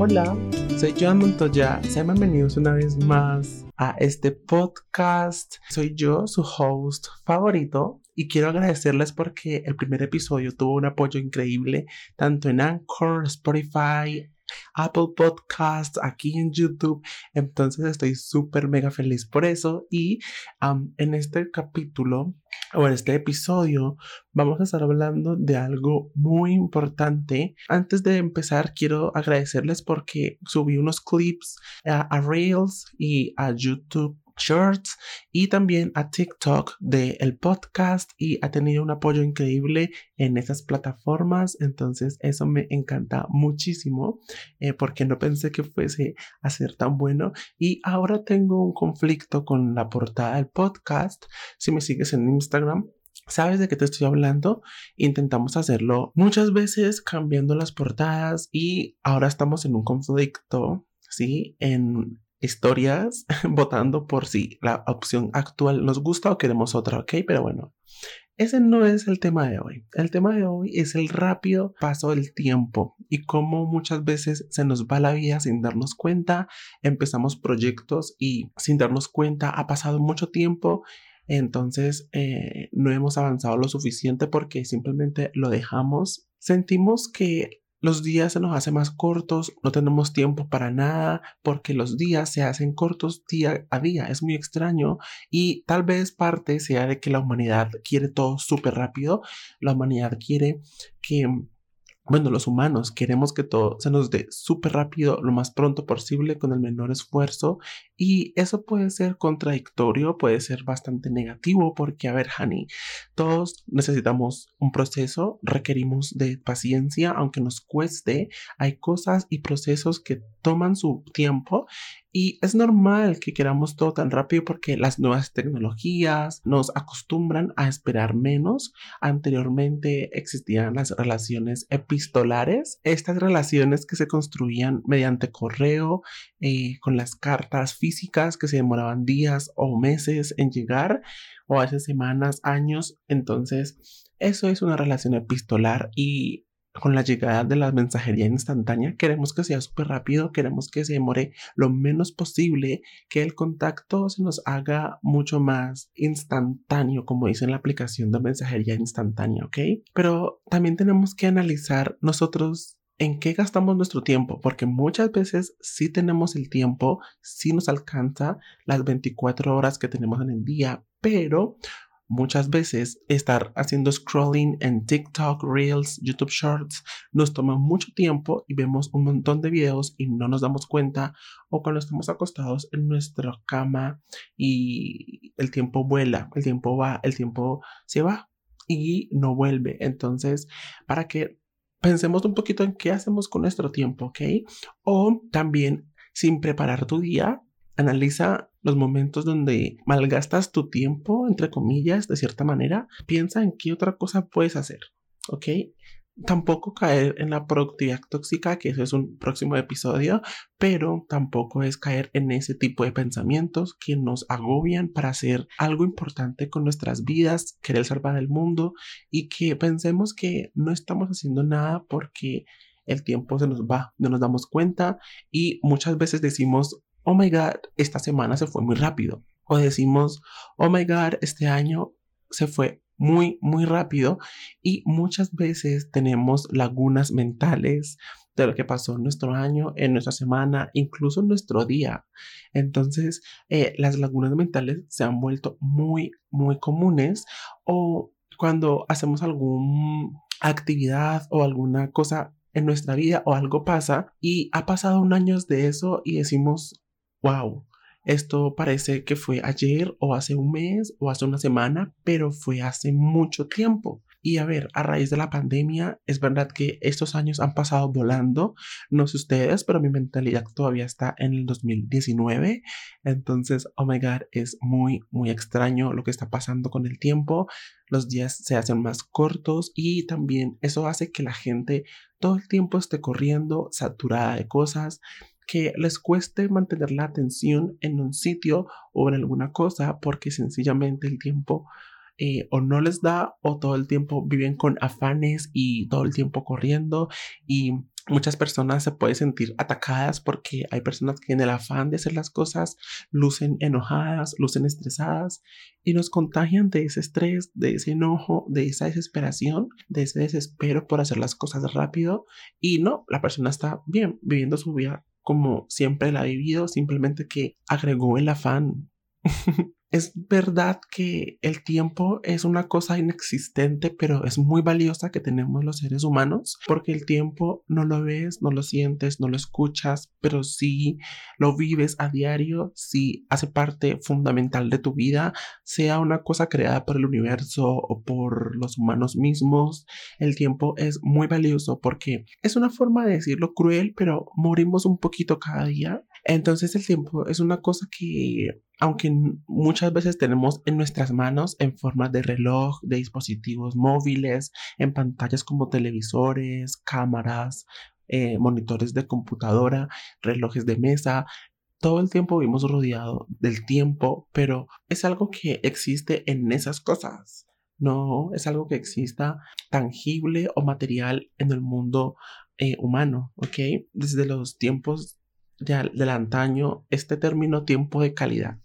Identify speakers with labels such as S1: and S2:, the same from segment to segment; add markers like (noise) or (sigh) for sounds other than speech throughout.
S1: Hola, soy Joan Montoya. Sean bienvenidos una vez más a este podcast. Soy yo, su host favorito, y quiero agradecerles porque el primer episodio tuvo un apoyo increíble tanto en Anchor, Spotify, Apple Podcasts, aquí en YouTube. Entonces estoy súper mega feliz por eso. Y en este capítulo o en este episodio vamos a estar hablando de algo muy importante. Antes de empezar, quiero agradecerles porque subí unos clips a Rails y a YouTube Shorts y también a TikTok del el podcast y ha tenido un apoyo increíble en esas plataformas. Entonces eso me encanta muchísimo eh, porque no pensé que fuese a ser tan bueno y ahora tengo un conflicto con la portada del podcast. Si me sigues en Instagram, ¿Sabes de qué te estoy hablando? Intentamos hacerlo muchas veces cambiando las portadas y ahora estamos en un conflicto, ¿sí? En historias (laughs) votando por si la opción actual nos gusta o queremos otra, ¿ok? Pero bueno, ese no es el tema de hoy. El tema de hoy es el rápido paso del tiempo y cómo muchas veces se nos va la vida sin darnos cuenta. Empezamos proyectos y sin darnos cuenta ha pasado mucho tiempo. Entonces eh, no hemos avanzado lo suficiente porque simplemente lo dejamos. Sentimos que los días se nos hacen más cortos, no tenemos tiempo para nada porque los días se hacen cortos día a día. Es muy extraño y tal vez parte sea de que la humanidad quiere todo súper rápido. La humanidad quiere que bueno, los humanos queremos que todo se nos dé súper rápido, lo más pronto posible, con el menor esfuerzo. Y eso puede ser contradictorio, puede ser bastante negativo, porque, a ver, Hani, todos necesitamos un proceso, requerimos de paciencia, aunque nos cueste. Hay cosas y procesos que toman su tiempo y es normal que queramos todo tan rápido porque las nuevas tecnologías nos acostumbran a esperar menos. Anteriormente existían las relaciones epistolares, estas relaciones que se construían mediante correo, eh, con las cartas físicas que se demoraban días o meses en llegar, o hace semanas, años. Entonces, eso es una relación epistolar y con la llegada de la mensajería instantánea, queremos que sea súper rápido, queremos que se demore lo menos posible, que el contacto se nos haga mucho más instantáneo, como dice en la aplicación de mensajería instantánea, ¿ok? Pero también tenemos que analizar nosotros en qué gastamos nuestro tiempo, porque muchas veces sí tenemos el tiempo, sí nos alcanza las 24 horas que tenemos en el día, pero Muchas veces estar haciendo scrolling en TikTok, Reels, YouTube Shorts nos toma mucho tiempo y vemos un montón de videos y no nos damos cuenta o cuando estamos acostados en nuestra cama y el tiempo vuela, el tiempo va, el tiempo se va y no vuelve. Entonces, para que pensemos un poquito en qué hacemos con nuestro tiempo, ¿ok? O también sin preparar tu día, analiza los momentos donde malgastas tu tiempo, entre comillas, de cierta manera. Piensa en qué otra cosa puedes hacer, ¿ok? Tampoco caer en la productividad tóxica, que eso es un próximo episodio, pero tampoco es caer en ese tipo de pensamientos que nos agobian para hacer algo importante con nuestras vidas, querer salvar el mundo y que pensemos que no estamos haciendo nada porque el tiempo se nos va, no nos damos cuenta y muchas veces decimos, oh my god, esta semana se fue muy rápido. O decimos, oh my god, este año se fue muy, muy rápido. Y muchas veces tenemos lagunas mentales de lo que pasó en nuestro año, en nuestra semana, incluso en nuestro día. Entonces, eh, las lagunas mentales se han vuelto muy, muy comunes o cuando hacemos alguna actividad o alguna cosa en nuestra vida o algo pasa y ha pasado un año de eso y decimos, wow, esto parece que fue ayer o hace un mes o hace una semana, pero fue hace mucho tiempo. Y a ver, a raíz de la pandemia, es verdad que estos años han pasado volando, no sé ustedes, pero mi mentalidad todavía está en el 2019. Entonces, oh my god, es muy, muy extraño lo que está pasando con el tiempo. Los días se hacen más cortos y también eso hace que la gente todo el tiempo esté corriendo, saturada de cosas que les cueste mantener la atención en un sitio o en alguna cosa porque sencillamente el tiempo eh, o no les da o todo el tiempo viven con afanes y todo el tiempo corriendo y muchas personas se pueden sentir atacadas porque hay personas que en el afán de hacer las cosas lucen enojadas, lucen estresadas y nos contagian de ese estrés, de ese enojo, de esa desesperación, de ese desespero por hacer las cosas rápido y no, la persona está bien viviendo su vida como siempre la ha vivido, simplemente que agregó el afán (laughs) Es verdad que el tiempo es una cosa inexistente, pero es muy valiosa que tenemos los seres humanos, porque el tiempo no lo ves, no lo sientes, no lo escuchas, pero sí lo vives a diario, sí hace parte fundamental de tu vida, sea una cosa creada por el universo o por los humanos mismos. El tiempo es muy valioso porque es una forma de decirlo cruel, pero morimos un poquito cada día. Entonces el tiempo es una cosa que aunque muchas veces tenemos en nuestras manos en forma de reloj, de dispositivos móviles, en pantallas como televisores, cámaras, eh, monitores de computadora, relojes de mesa, todo el tiempo vivimos rodeado del tiempo, pero es algo que existe en esas cosas. No es algo que exista tangible o material en el mundo eh, humano, ¿ok? Desde los tiempos del antaño este término tiempo de calidad.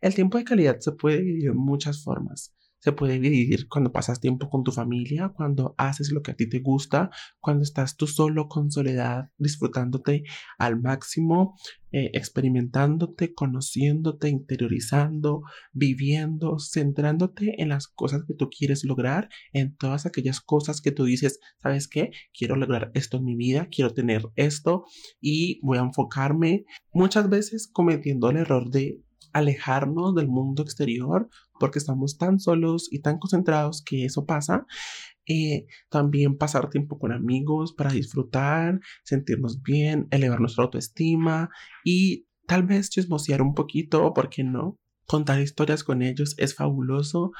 S1: El tiempo de calidad se puede dividir en muchas formas. Se puede dividir cuando pasas tiempo con tu familia, cuando haces lo que a ti te gusta, cuando estás tú solo con soledad, disfrutándote al máximo, eh, experimentándote, conociéndote, interiorizando, viviendo, centrándote en las cosas que tú quieres lograr, en todas aquellas cosas que tú dices, ¿sabes qué? Quiero lograr esto en mi vida, quiero tener esto y voy a enfocarme muchas veces cometiendo el error de alejarnos del mundo exterior porque estamos tan solos y tan concentrados que eso pasa. Eh, también pasar tiempo con amigos para disfrutar, sentirnos bien, elevar nuestra autoestima y tal vez chismosear un poquito, ¿por qué no? Contar historias con ellos es fabuloso,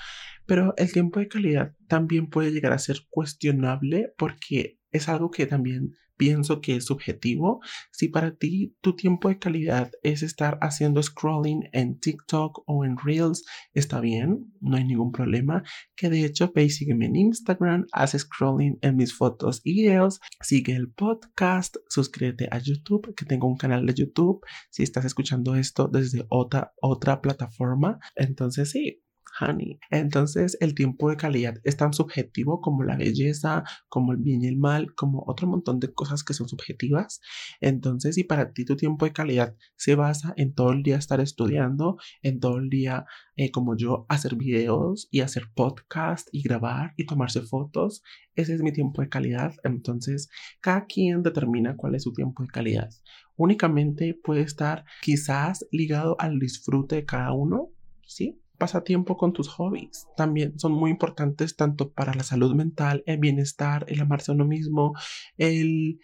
S1: pero el tiempo de calidad también puede llegar a ser cuestionable porque es algo que también pienso que es subjetivo. Si para ti tu tiempo de calidad es estar haciendo scrolling en TikTok o en Reels, está bien, no hay ningún problema. Que de hecho, sígueme en Instagram, haz scrolling en mis fotos y videos, sigue el podcast, suscríbete a YouTube, que tengo un canal de YouTube. Si estás escuchando esto desde otra, otra plataforma, entonces sí, honey. Entonces el tiempo de calidad es tan subjetivo como la belleza, como el bien y el mal, como otro montón de cosas que son subjetivas. Entonces si para ti tu tiempo de calidad se basa en todo el día estar estudiando, en todo el día eh, como yo hacer videos y hacer podcast y grabar y tomarse fotos, ese es mi tiempo de calidad. Entonces cada quien determina cuál es su tiempo de calidad. Únicamente puede estar quizás ligado al disfrute de cada uno, ¿sí? Pasa tiempo con tus hobbies. También son muy importantes tanto para la salud mental, el bienestar, el amarse a uno mismo, el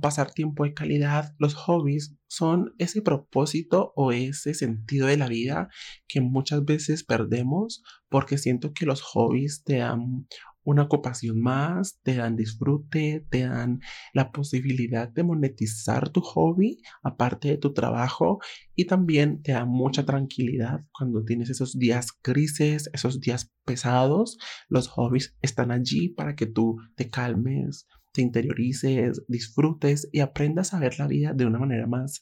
S1: pasar tiempo de calidad. Los hobbies son ese propósito o ese sentido de la vida que muchas veces perdemos porque siento que los hobbies te dan una ocupación más, te dan disfrute, te dan la posibilidad de monetizar tu hobby aparte de tu trabajo y también te dan mucha tranquilidad cuando tienes esos días grises, esos días pesados. Los hobbies están allí para que tú te calmes, te interiorices, disfrutes y aprendas a ver la vida de una manera más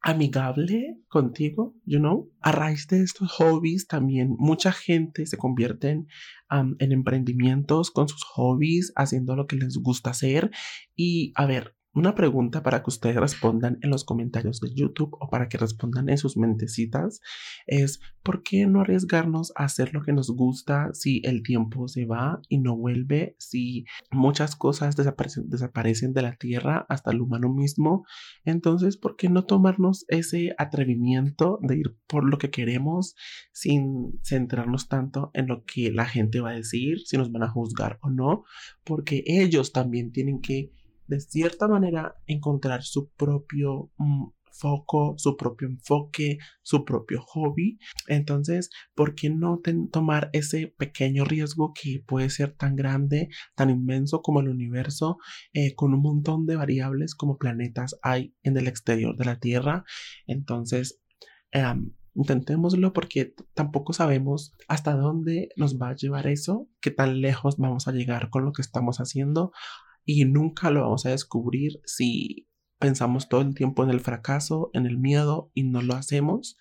S1: amigable contigo, you know. A raíz de estos hobbies también mucha gente se convierte en, en emprendimientos con sus hobbies, haciendo lo que les gusta hacer. Y a ver, una pregunta para que ustedes respondan en los comentarios de YouTube o para que respondan en sus mentecitas es ¿por qué no arriesgarnos a hacer lo que nos gusta si el tiempo se va y no vuelve? Si muchas cosas desaparecen, desaparecen de la tierra hasta el humano mismo. Entonces, ¿por qué no tomarnos ese atrevimiento de ir por lo que queremos sin centrarnos tanto en lo que la gente va a decir, si nos van a juzgar o no? Porque ellos también tienen que de cierta manera encontrar su propio mm, foco, su propio enfoque, su propio hobby. Entonces, ¿por qué no tomar ese pequeño riesgo que puede ser tan grande, tan inmenso como el universo, eh, con un montón de variables como planetas hay en el exterior de la Tierra? Entonces, intentémoslo porque tampoco sabemos hasta dónde nos va a llevar eso, qué tan lejos vamos a llegar con lo que estamos haciendo. Y nunca lo vamos a descubrir si pensamos todo el tiempo en el fracaso, en el miedo y no lo hacemos.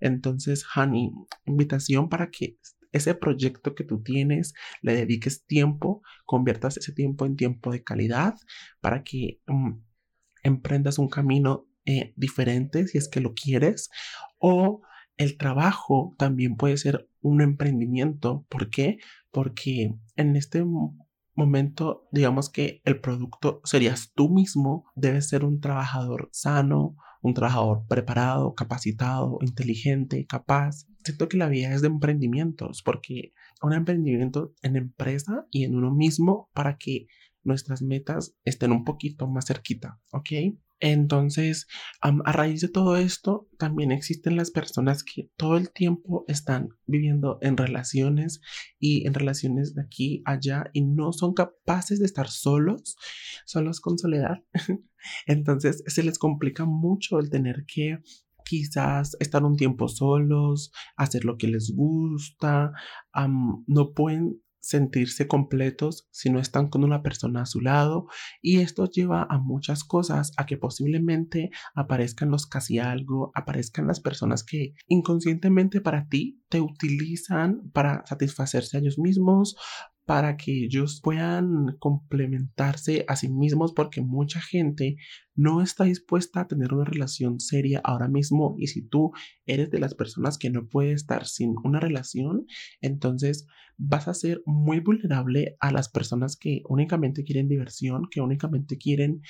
S1: Entonces, Honey, invitación para que ese proyecto que tú tienes, le dediques tiempo, conviertas ese tiempo en tiempo de calidad para que mm, emprendas un camino eh, diferente si es que lo quieres o el trabajo también puede ser un emprendimiento. ¿Por qué? Porque en este momento, digamos que el producto serías tú mismo, debes ser un trabajador sano, un trabajador preparado, capacitado, inteligente, capaz. Siento que la vida es de emprendimientos, porque un emprendimiento en empresa y en uno mismo para que nuestras metas estén un poquito más cerquita, ¿ok? Entonces, a raíz de todo esto, también existen las personas que todo el tiempo están viviendo en relaciones y en relaciones de aquí allá y no son capaces de estar solos, solos con soledad. (laughs) Entonces, se les complica mucho el tener que quizás estar un tiempo solos, hacer lo que les gusta, no pueden sentirse completos si no están con una persona a su lado y esto lleva a muchas cosas, a que posiblemente aparezcan los casi algo, aparezcan las personas que inconscientemente para ti te utilizan para satisfacerse a ellos mismos, para que ellos puedan complementarse a sí mismos porque mucha gente no está dispuesta a tener una relación seria ahora mismo y si tú eres de las personas que no puede estar sin una relación, entonces vas a ser muy vulnerable a las personas que únicamente quieren diversión, que únicamente quieren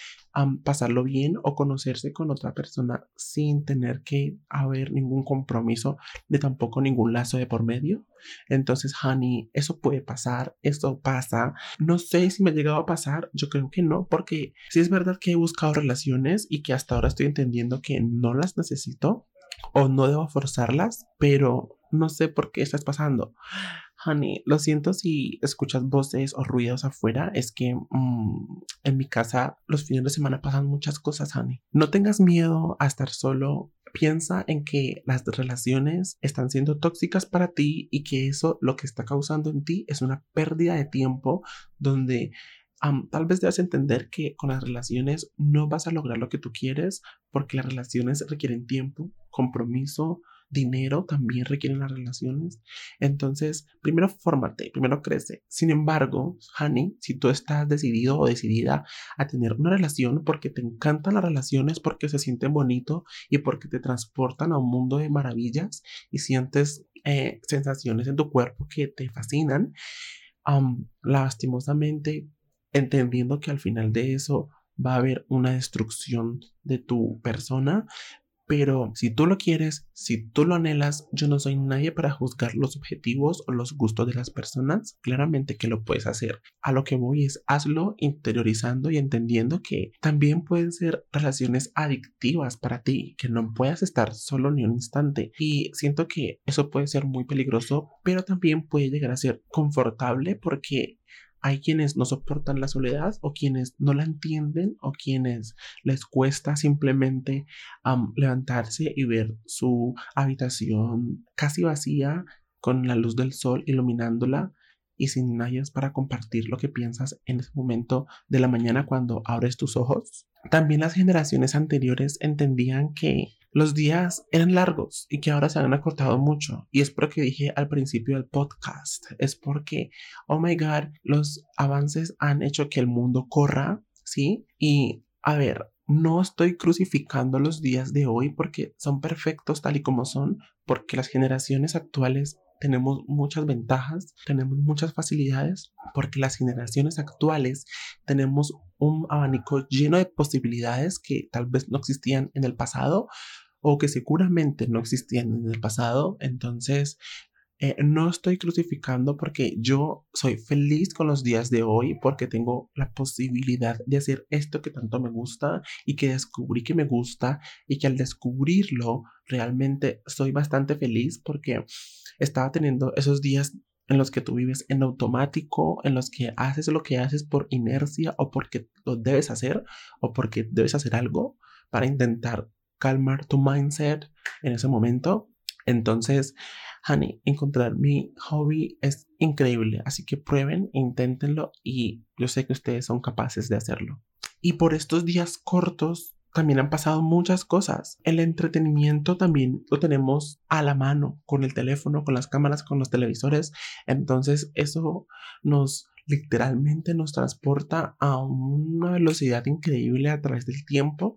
S1: pasarlo bien o conocerse con otra persona sin tener que haber ningún compromiso ni tampoco ningún lazo de por medio. Entonces, honey, eso puede pasar, esto pasa. No sé si me ha llegado a pasar, yo creo que no, porque si es verdad que he buscado relaciones y que hasta ahora estoy entendiendo que no las necesito o no debo forzarlas, pero no sé por qué estás pasando. Honey, lo siento si escuchas voces o ruidos afuera, es que mm, en mi casa los fines de semana pasan muchas cosas, honey. No tengas miedo a estar solo. Piensa en que las relaciones están siendo tóxicas para ti y que eso lo que está causando en ti es una pérdida de tiempo donde tal vez debas entender que con las relaciones no vas a lograr lo que tú quieres porque las relaciones requieren tiempo, compromiso, dinero también requieren las relaciones. Entonces, primero fórmate, primero crece. Sin embargo, Honey, si tú estás decidido o decidida a tener una relación porque te encantan las relaciones, porque se sienten bonito y porque te transportan a un mundo de maravillas y sientes eh, sensaciones en tu cuerpo que te fascinan, lastimosamente, entendiendo que al final de eso va a haber una destrucción de tu persona, pero si tú lo quieres, si tú lo anhelas, yo no soy nadie para juzgar los objetivos o los gustos de las personas. Claramente que lo puedes hacer. A lo que voy es hazlo interiorizando y entendiendo que también pueden ser relaciones adictivas para ti, que no puedas estar solo ni un instante. Y siento que eso puede ser muy peligroso, pero también puede llegar a ser confortable porque hay quienes no soportan la soledad o quienes no la entienden o quienes les cuesta simplemente levantarse y ver su habitación casi vacía con la luz del sol iluminándola y sin nadie para compartir lo que piensas en ese momento de la mañana cuando abres tus ojos. También las generaciones anteriores entendían que los días eran largos y que ahora se han acortado mucho. Y es porque dije al principio del podcast, es porque, oh my God, los avances han hecho que el mundo corra, ¿sí? Y a ver, no estoy crucificando los días de hoy porque son perfectos tal y como son, porque las generaciones actuales tenemos muchas ventajas, tenemos muchas facilidades, porque las generaciones actuales tenemos un abanico lleno de posibilidades que tal vez no existían en el pasado o que seguramente no existían en el pasado. Entonces, eh, no estoy crucificando porque yo soy feliz con los días de hoy porque tengo la posibilidad de hacer esto que tanto me gusta y que descubrí que me gusta y que al descubrirlo realmente soy bastante feliz porque estaba teniendo esos días en los que tú vives en automático, en los que haces lo que haces por inercia o porque lo debes hacer o porque debes hacer algo para intentar calmar tu mindset en ese momento. Entonces, honey, encontrar mi hobby es increíble. Así que prueben, inténtenlo y yo sé que ustedes son capaces de hacerlo. Y por estos días cortos también han pasado muchas cosas. El entretenimiento también lo tenemos a la mano, con el teléfono, con las cámaras, con los televisores. Entonces eso nos literalmente nos transporta a una velocidad increíble a través del tiempo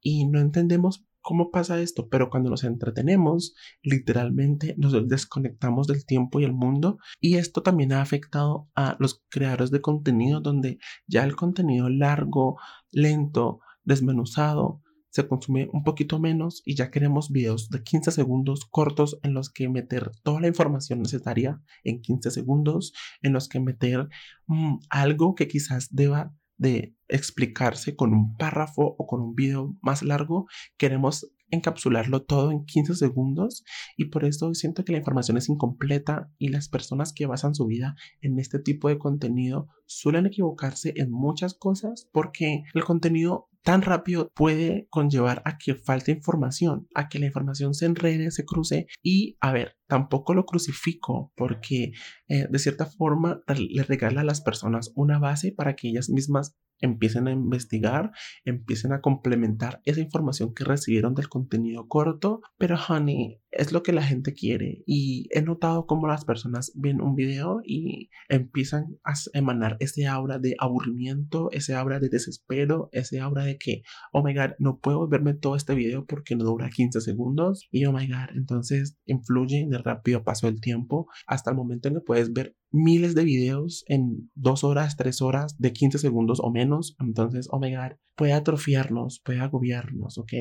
S1: y no entendemos cómo pasa esto, pero cuando nos entretenemos, literalmente nos desconectamos del tiempo y el mundo y esto también ha afectado a los creadores de contenido donde ya el contenido largo, lento, desmenuzado, se consume un poquito menos y ya queremos videos de 15 segundos cortos en los que meter toda la información necesaria en 15 segundos, en los que meter mm, algo que quizás deba de explicarse con un párrafo o con un video más largo. Queremos encapsularlo todo en 15 segundos y por eso siento que la información es incompleta y las personas que basan su vida en este tipo de contenido suelen equivocarse en muchas cosas porque el contenido tan rápido puede conllevar a que falte información, a que la información se enrede, se cruce y, a ver, tampoco lo crucifico porque eh, de cierta forma le regala a las personas una base para que ellas mismas empiecen a investigar, empiecen a complementar esa información que recibieron del contenido corto, pero honey, es lo que la gente quiere. Y he notado cómo las personas ven un video y empiezan a emanar ese aura de aburrimiento, ese aura de desespero, ese aura de que, oh my god, no puedo verme todo este video porque no dura 15 segundos y oh my god, entonces influye de rápido paso el tiempo. Hasta el momento en que puedes ver miles de videos en dos horas, tres horas, de 15 segundos o menos. Entonces, oh my God, puede atrofiarnos, puede agobiarnos, ¿ok?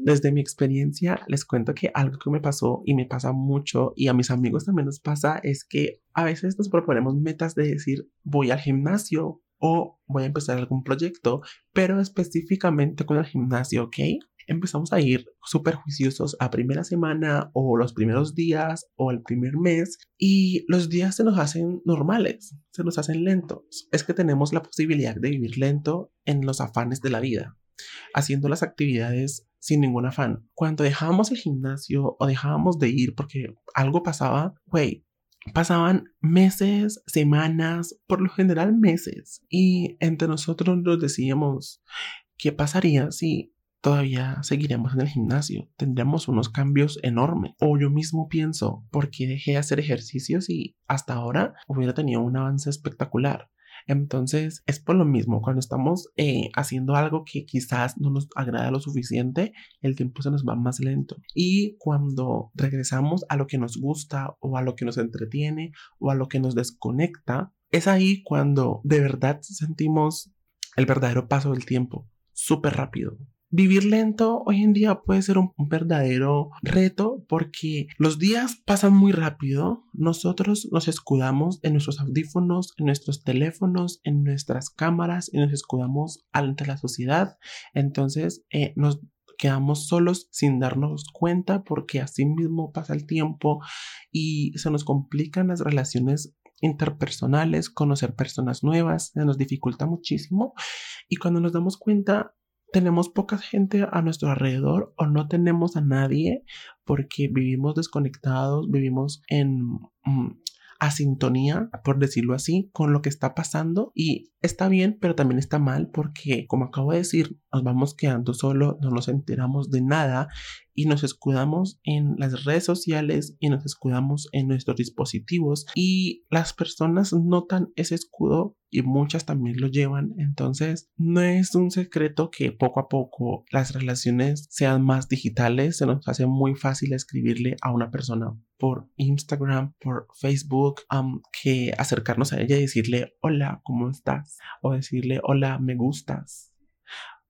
S1: Desde mi experiencia, les cuento que algo que me pasó y me pasa mucho y a mis amigos también nos pasa es que a veces nos proponemos metas de decir voy al gimnasio o voy a empezar algún proyecto, pero específicamente con el gimnasio, ¿ok? Empezamos a ir súper juiciosos a primera semana o los primeros días o el primer mes y los días se nos hacen normales, se nos hacen lentos. Es que tenemos la posibilidad de vivir lento en los afanes de la vida, haciendo las actividades sin ningún afán. Cuando dejábamos el gimnasio o dejábamos de ir porque algo pasaba, güey, pasaban meses, semanas, por lo general meses. Y entre nosotros nos decíamos, ¿qué pasaría si todavía seguiremos en el gimnasio. Tendremos unos cambios enormes. O yo mismo pienso, ¿por qué dejé de hacer ejercicios y hasta ahora hubiera tenido un avance espectacular? Entonces es por lo mismo, cuando estamos eh, haciendo algo que quizás no nos agrada lo suficiente, el tiempo se nos va más lento. Y cuando regresamos a lo que nos gusta o a lo que nos entretiene o a lo que nos desconecta, es ahí cuando de verdad sentimos el verdadero paso del tiempo, súper rápido. Vivir lento hoy en día puede ser un, verdadero reto porque los días pasan muy rápido. Nosotros nos escudamos en nuestros audífonos, en nuestros teléfonos, en nuestras cámaras y nos escudamos ante la sociedad. Entonces eh, nos quedamos solos sin darnos cuenta porque así mismo pasa el tiempo y se nos complican las relaciones interpersonales, conocer personas nuevas, se nos dificulta muchísimo y cuando nos damos cuenta tenemos poca gente a nuestro alrededor o no tenemos a nadie porque vivimos desconectados, vivimos en mm, asintonía, por decirlo así, con lo que está pasando. Y está bien, pero también está mal porque, como acabo de decir, nos vamos quedando solo, no nos enteramos de nada y nos escudamos en las redes sociales y nos escudamos en nuestros dispositivos y las personas notan ese escudo y muchas también lo llevan. Entonces, no es un secreto que poco a poco las relaciones sean más digitales. Se nos hace muy fácil escribirle a una persona por Instagram, por Facebook, que acercarnos a ella y decirle, hola, ¿cómo estás? O decirle, hola, me gustas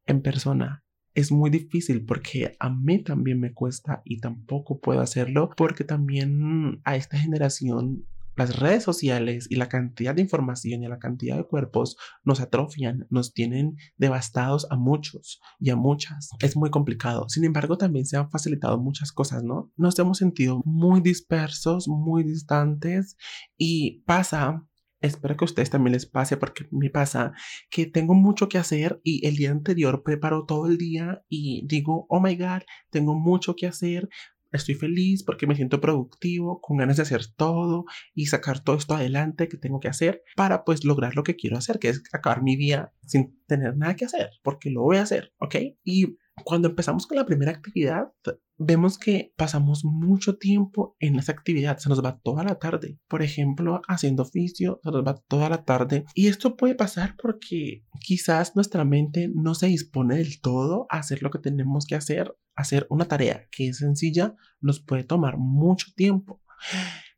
S1: en persona es muy difícil porque a mí también me cuesta y tampoco puedo hacerlo porque también a esta generación las redes sociales y la cantidad de información y la cantidad de cuerpos nos atrofian, nos tienen devastados a muchos y a muchas. Es muy complicado. Sin embargo, también se han facilitado muchas cosas, ¿no? Nos hemos sentido muy dispersos, muy distantes y pasa espero que a ustedes también les pase porque me pasa que tengo mucho que hacer y el día anterior preparo todo el día y digo, oh my god, tengo mucho que hacer. estoy feliz porque me siento productivo, con ganas de hacer todo y sacar todo esto adelante que tengo que hacer para pues lograr lo que quiero hacer, que es acabar mi día sin tener nada que hacer, porque lo voy a hacer, ¿ok? Y cuando empezamos con la primera actividad, vemos que pasamos mucho tiempo en esa actividad, se nos va toda la tarde. Por ejemplo, haciendo oficio, se nos va toda la tarde. Y esto puede pasar porque quizás nuestra mente no se dispone del todo a hacer lo que tenemos que hacer. Hacer una tarea que es sencilla nos puede tomar mucho tiempo.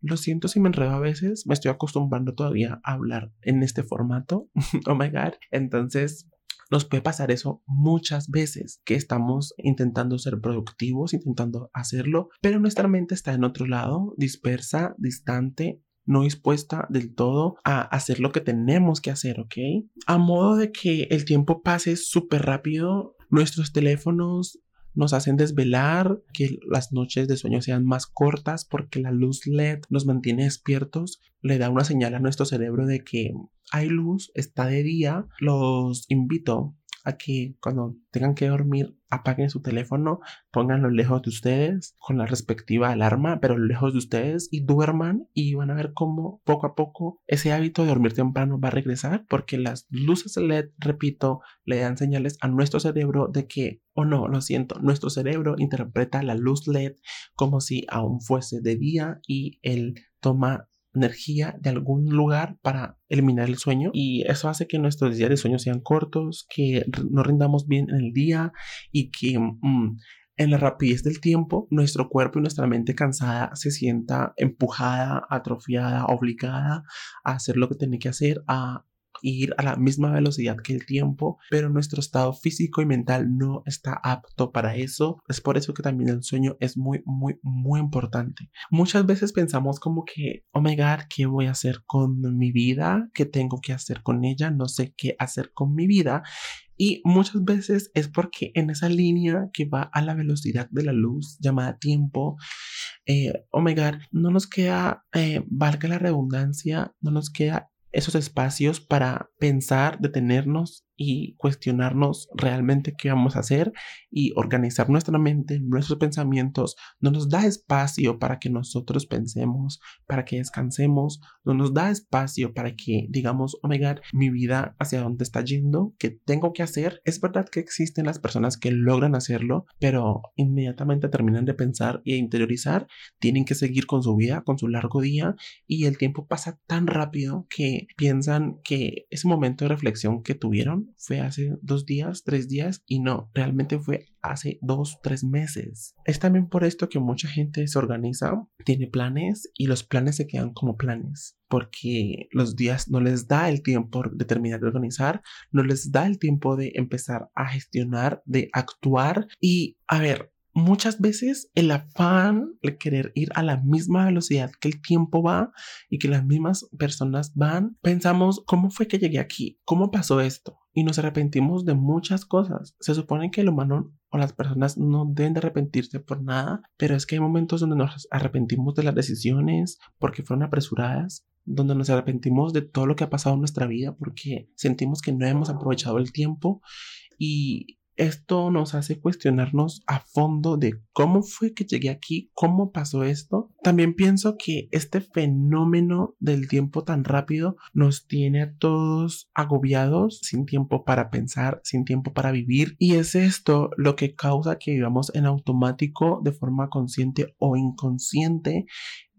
S1: Lo siento si me enredo a veces, me estoy acostumbrando todavía a hablar en este formato. (laughs) oh my god. Entonces, nos puede pasar eso muchas veces, que estamos intentando ser productivos, intentando hacerlo, pero nuestra mente está en otro lado, dispersa, distante, no dispuesta del todo a hacer lo que tenemos que hacer, ¿ok? A modo de que el tiempo pase súper rápido, nuestros teléfonos nos hacen desvelar, que las noches de sueño sean más cortas porque la luz LED nos mantiene despiertos, le da una señal a nuestro cerebro de que hay luz, está de día. Los invito a que cuando tengan que dormir apaguen su teléfono, pónganlo lejos de ustedes con la respectiva alarma, pero lejos de ustedes y duerman y van a ver cómo poco a poco ese hábito de dormir temprano va a regresar porque las luces LED, repito, le dan señales a nuestro cerebro de que, o oh no, lo siento, nuestro cerebro interpreta la luz LED como si aún fuese de día y él toma energía de algún lugar para eliminar el sueño y eso hace que nuestros días de sueño sean cortos, que no rindamos bien en el día y que mm, en la rapidez del tiempo nuestro cuerpo y nuestra mente cansada se sienta empujada, atrofiada, obligada a hacer lo que tiene que hacer, a ir a la misma velocidad que el tiempo, pero nuestro estado físico y mental no está apto para eso. Es por eso que también el sueño es muy, muy, muy importante. Muchas veces pensamos como que, oh my god, ¿qué voy a hacer con mi vida? ¿Qué tengo que hacer con ella? No sé qué hacer con mi vida. Y muchas veces es porque en esa línea que va a la velocidad de la luz llamada tiempo, eh, oh no nos queda, eh, valga la redundancia, no nos queda esos espacios para pensar, detenernos y cuestionarnos realmente qué vamos a hacer y organizar nuestra mente, nuestros pensamientos, no nos da espacio para que nosotros pensemos, para que descansemos, no nos da espacio para que digamos, oh my god, mi vida hacia dónde está yendo, qué tengo que hacer. Es verdad que existen las personas que logran hacerlo, pero inmediatamente terminan de pensar y de interiorizar, tienen que seguir con su vida, con su largo día y el tiempo pasa tan rápido que piensan que ese momento de reflexión que tuvieron fue hace dos días, tres días y no, realmente fue hace dos, tres meses. Es también por esto que mucha gente se organiza, tiene planes y los planes se quedan como planes porque los días no les da el tiempo de terminar de organizar, no les da el tiempo de empezar a gestionar, de actuar y a ver, muchas veces el afán de querer ir a la misma velocidad que el tiempo va y que las mismas personas van, pensamos, ¿cómo fue que llegué aquí? ¿Cómo pasó esto? Y nos arrepentimos de muchas cosas. Se supone que el humano o las personas no deben de arrepentirse por nada, pero es que hay momentos donde nos arrepentimos de las decisiones porque fueron apresuradas, donde nos arrepentimos de todo lo que ha pasado en nuestra vida porque sentimos que no hemos aprovechado el tiempo y esto nos hace cuestionarnos a fondo de cómo fue que llegué aquí, cómo pasó esto. También pienso que este fenómeno del tiempo tan rápido nos tiene a todos agobiados, sin tiempo para pensar, sin tiempo para vivir. Y es esto lo que causa que vivamos en automático de forma consciente o inconsciente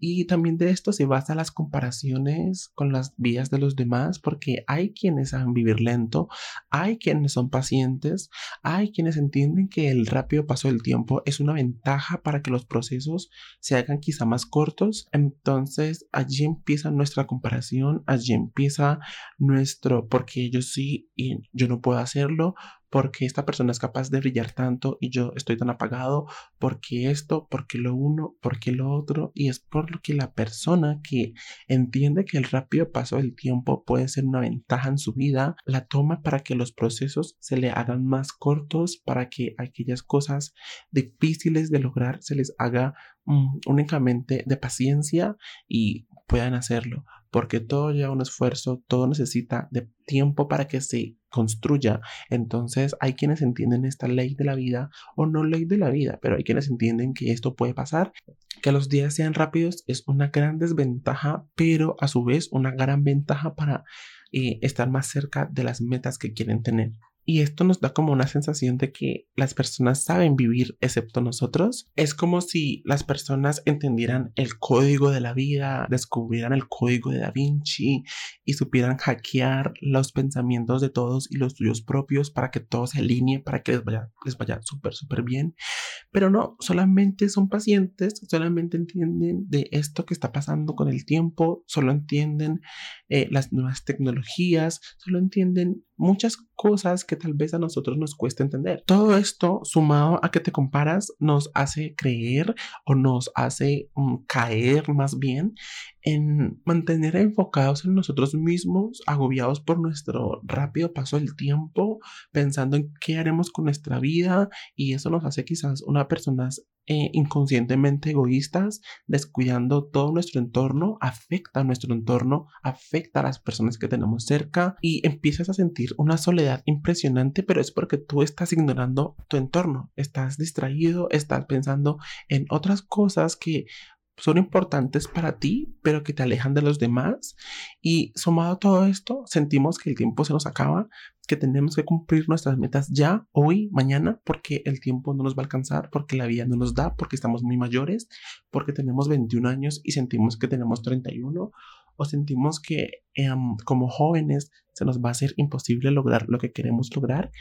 S1: y también de esto se basa las comparaciones con las vidas de los demás, porque hay quienes saben vivir lento, hay quienes son pacientes, hay quienes entienden que el rápido paso del tiempo es una ventaja para que los procesos se hagan quizá más cortos. Entonces allí empieza nuestra comparación, allí empieza nuestro porque yo sí y yo no puedo hacerlo, porque esta persona es capaz de brillar tanto y yo estoy tan apagado, porque esto, porque lo uno, porque lo otro, y es por lo que la persona que entiende que el rápido paso del tiempo puede ser una ventaja en su vida, la toma para que los procesos se le hagan más cortos, para que aquellas cosas difíciles de lograr se les haga mm, únicamente de paciencia y puedan hacerlo, porque todo lleva un esfuerzo, todo necesita de tiempo para que se construya. Entonces hay quienes entienden esta ley de la vida o no ley de la vida, pero hay quienes entienden que esto puede pasar, que los días sean rápidos es una gran desventaja, pero a su vez una gran ventaja para eh, estar más cerca de las metas que quieren tener. Y esto nos da como una sensación de que las personas saben vivir excepto nosotros. Es como si las personas entendieran el código de la vida, descubrieran el código de Da Vinci y supieran hackear los pensamientos de todos y los tuyos propios para que todo se alinee, para que les vaya, les vaya súper, súper bien. Pero no, solamente son pacientes, solamente entienden de esto que está pasando con el tiempo, solo entienden eh, las nuevas tecnologías, solo entienden muchas cosas que tal vez a nosotros nos cuesta entender. Todo esto sumado a que te comparas nos hace creer o nos hace mm, caer más bien en mantener enfocados en nosotros mismos, agobiados por nuestro rápido paso del tiempo, pensando en qué haremos con nuestra vida y eso nos hace quizás una personas eh, inconscientemente egoístas, descuidando todo nuestro entorno, afecta a nuestro entorno, afecta a las personas que tenemos cerca y empiezas a sentir una soledad impresionante, pero es porque tú estás ignorando tu entorno, estás distraído, estás pensando en otras cosas que son importantes para ti, pero que te alejan de los demás. Y sumado a todo esto, sentimos que el tiempo se nos acaba, que tenemos que cumplir nuestras metas ya, hoy, mañana, porque el tiempo no nos va a alcanzar, porque la vida no nos da, porque estamos muy mayores, porque tenemos 21 años y sentimos que tenemos 31 o sentimos que em, como jóvenes se nos va a hacer imposible lograr lo que queremos lograr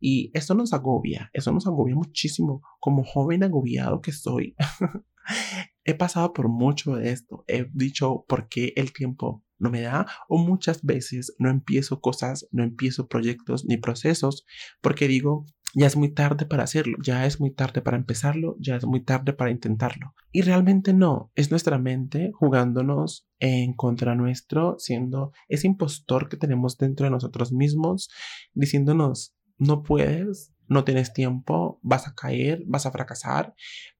S1: y eso nos agobia, eso nos agobia muchísimo como joven agobiado que soy. (laughs) He pasado por mucho de esto, he dicho por qué el tiempo no me da o muchas veces no empiezo cosas, no empiezo proyectos ni procesos porque digo, ya es muy tarde para hacerlo, ya es muy tarde para empezarlo, ya es muy tarde para intentarlo. Y realmente no, es nuestra mente jugándonos en contra nuestro, siendo ese impostor que tenemos dentro de nosotros mismos, diciéndonos, no puedes, no tienes tiempo, vas a caer, vas a fracasar,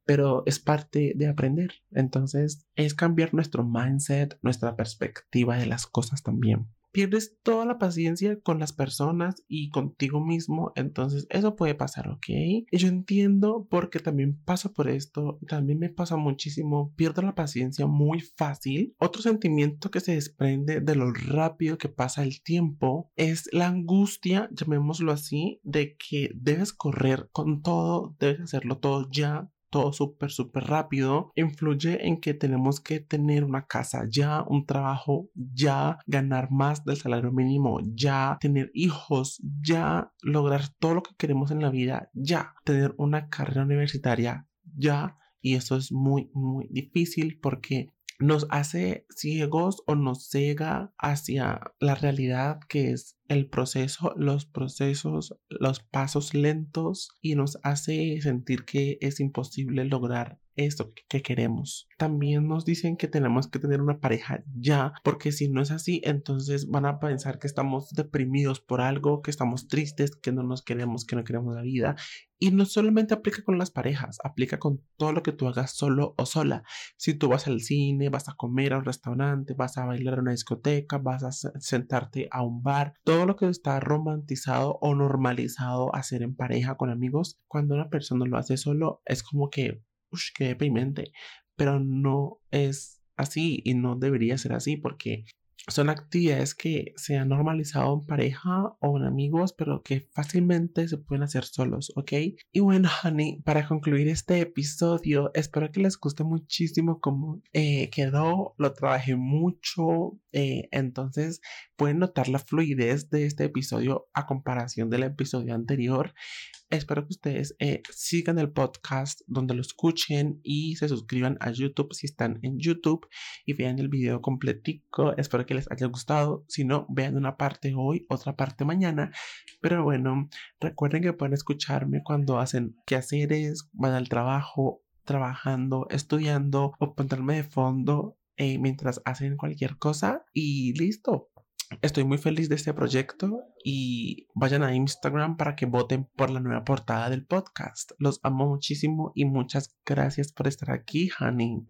S1: pero es parte de aprender. Entonces es cambiar nuestro mindset, nuestra perspectiva de las cosas también. Pierdes toda la paciencia con las personas y contigo mismo, entonces eso puede pasar, ¿ok? Y yo entiendo porque también paso por esto, también me pasa muchísimo, pierdo la paciencia muy fácil. Otro sentimiento que se desprende de lo rápido que pasa el tiempo es la angustia, llamémoslo así, de que debes correr con todo, debes hacerlo todo ya, todo súper, súper rápido, influye en que tenemos que tener una casa ya, un trabajo ya, ganar más del salario mínimo ya, tener hijos ya, lograr todo lo que queremos en la vida ya, tener una carrera universitaria ya. Y eso es muy, muy difícil porque nos hace ciegos o nos cega hacia la realidad que es el proceso, los procesos, los pasos lentos y nos hace sentir que es imposible lograr esto que queremos. También nos dicen que tenemos que tener una pareja ya, porque si no es así, entonces van a pensar que estamos deprimidos por algo, que estamos tristes, que no nos queremos, que no queremos la vida. Y no solamente aplica con las parejas, aplica con todo lo que tú hagas solo o sola. Si tú vas al cine, vas a comer a un restaurante, vas a bailar a una discoteca, vas a sentarte a un bar, todo lo que está romantizado o normalizado hacer en pareja con amigos, cuando una persona lo hace solo, es como que, uff, qué deprimente, pero no es así y no debería ser así porque son actividades que se han normalizado en pareja o en amigos, pero que fácilmente se pueden hacer solos, ¿ok? Y bueno, (laughs) honey, para concluir este episodio, espero que les guste muchísimo cómo eh, quedó, lo trabajé mucho, eh, entonces pueden notar la fluidez de este episodio a comparación del episodio anterior. Espero que ustedes eh, sigan el podcast donde lo escuchen y se suscriban a YouTube si están en YouTube y vean el video completico. Espero que les haya gustado. Si no, vean una parte hoy, otra parte mañana. Pero bueno, recuerden que pueden escucharme cuando hacen quehaceres, van al trabajo, trabajando, estudiando o ponerme de fondo eh, mientras hacen cualquier cosa y listo. Estoy muy feliz de este proyecto y vayan a Instagram para que voten por la nueva portada del podcast. Los amo muchísimo y muchas gracias por estar aquí, honey.